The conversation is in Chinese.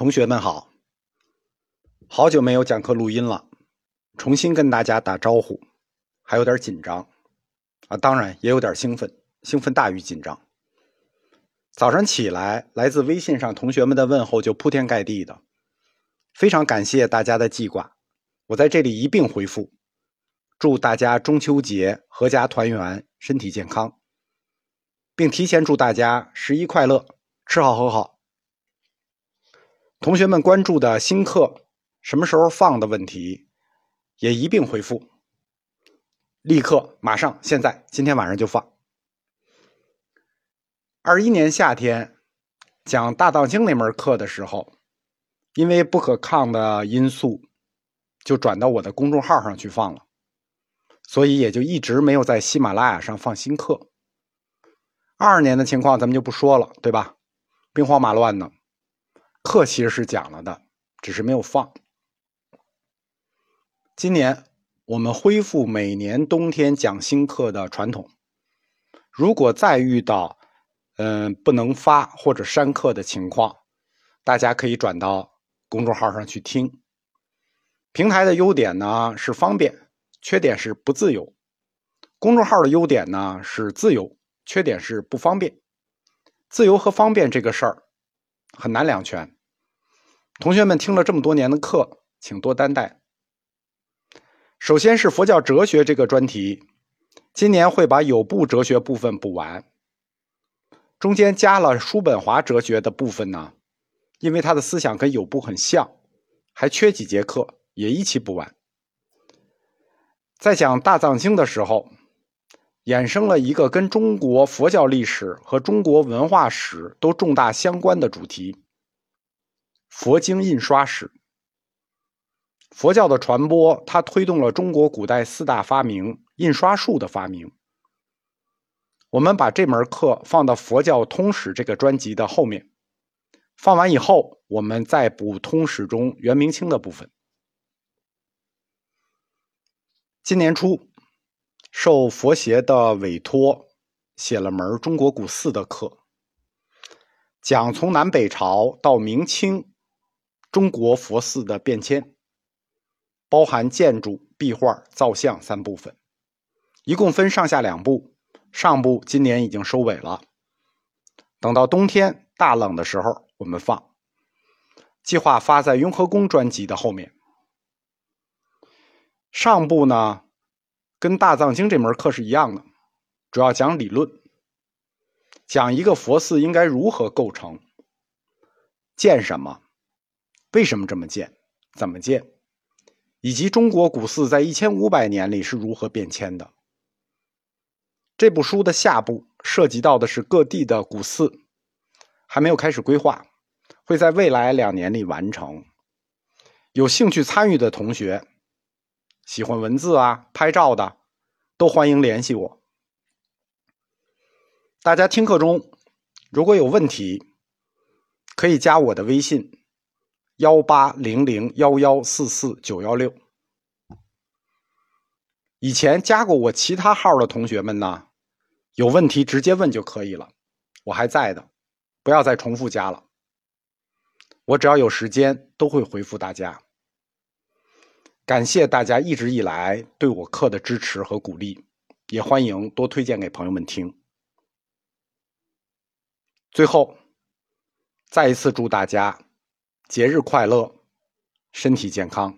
同学们好，好久没有讲课录音了，重新跟大家打招呼，还有点紧张。啊，当然也有点兴奋，兴奋大于紧张。早上起来，来自微信上同学们的问候就铺天盖地的，非常感谢大家的记挂，我在这里一并回复，祝大家中秋节阖家团圆，身体健康，并提前祝大家十一快乐，吃好喝好。同学们关注的新课什么时候放的问题，也一并回复，立刻马上现在今天晚上就放。二一年夏天讲《大藏经》那门课的时候，因为不可抗的因素，就转到我的公众号上去放了，所以也就一直没有在喜马拉雅上放新课。二二年的情况咱们就不说了，对吧？兵荒马乱的，课其实是讲了的，只是没有放。今年我们恢复每年冬天讲新课的传统，如果再遇到嗯，不能发或者删课的情况，大家可以转到公众号上去听。平台的优点呢是方便，缺点是不自由；公众号的优点呢是自由，缺点是不方便。自由和方便这个事儿很难两全。同学们听了这么多年的课，请多担待。首先是佛教哲学这个专题，今年会把有部哲学部分补完。中间加了叔本华哲学的部分呢，因为他的思想跟有部很像，还缺几节课，也一起补完。在讲大藏经的时候，衍生了一个跟中国佛教历史和中国文化史都重大相关的主题——佛经印刷史。佛教的传播，它推动了中国古代四大发明——印刷术的发明。我们把这门课放到《佛教通史》这个专辑的后面，放完以后，我们再补通史中元明清的部分。今年初，受佛协的委托，写了门中国古寺的课，讲从南北朝到明清中国佛寺的变迁，包含建筑、壁画、造像三部分，一共分上下两部。上部今年已经收尾了，等到冬天大冷的时候我们放。计划发在雍和宫专辑的后面。上部呢，跟大藏经这门课是一样的，主要讲理论，讲一个佛寺应该如何构成，建什么，为什么这么建，怎么建，以及中国古寺在一千五百年里是如何变迁的。这部书的下部涉及到的是各地的古寺，还没有开始规划，会在未来两年里完成。有兴趣参与的同学，喜欢文字啊、拍照的，都欢迎联系我。大家听课中如果有问题，可以加我的微信：幺八零零幺幺四四九幺六。以前加过我其他号的同学们呢？有问题直接问就可以了，我还在的，不要再重复加了。我只要有时间都会回复大家。感谢大家一直以来对我课的支持和鼓励，也欢迎多推荐给朋友们听。最后，再一次祝大家节日快乐，身体健康。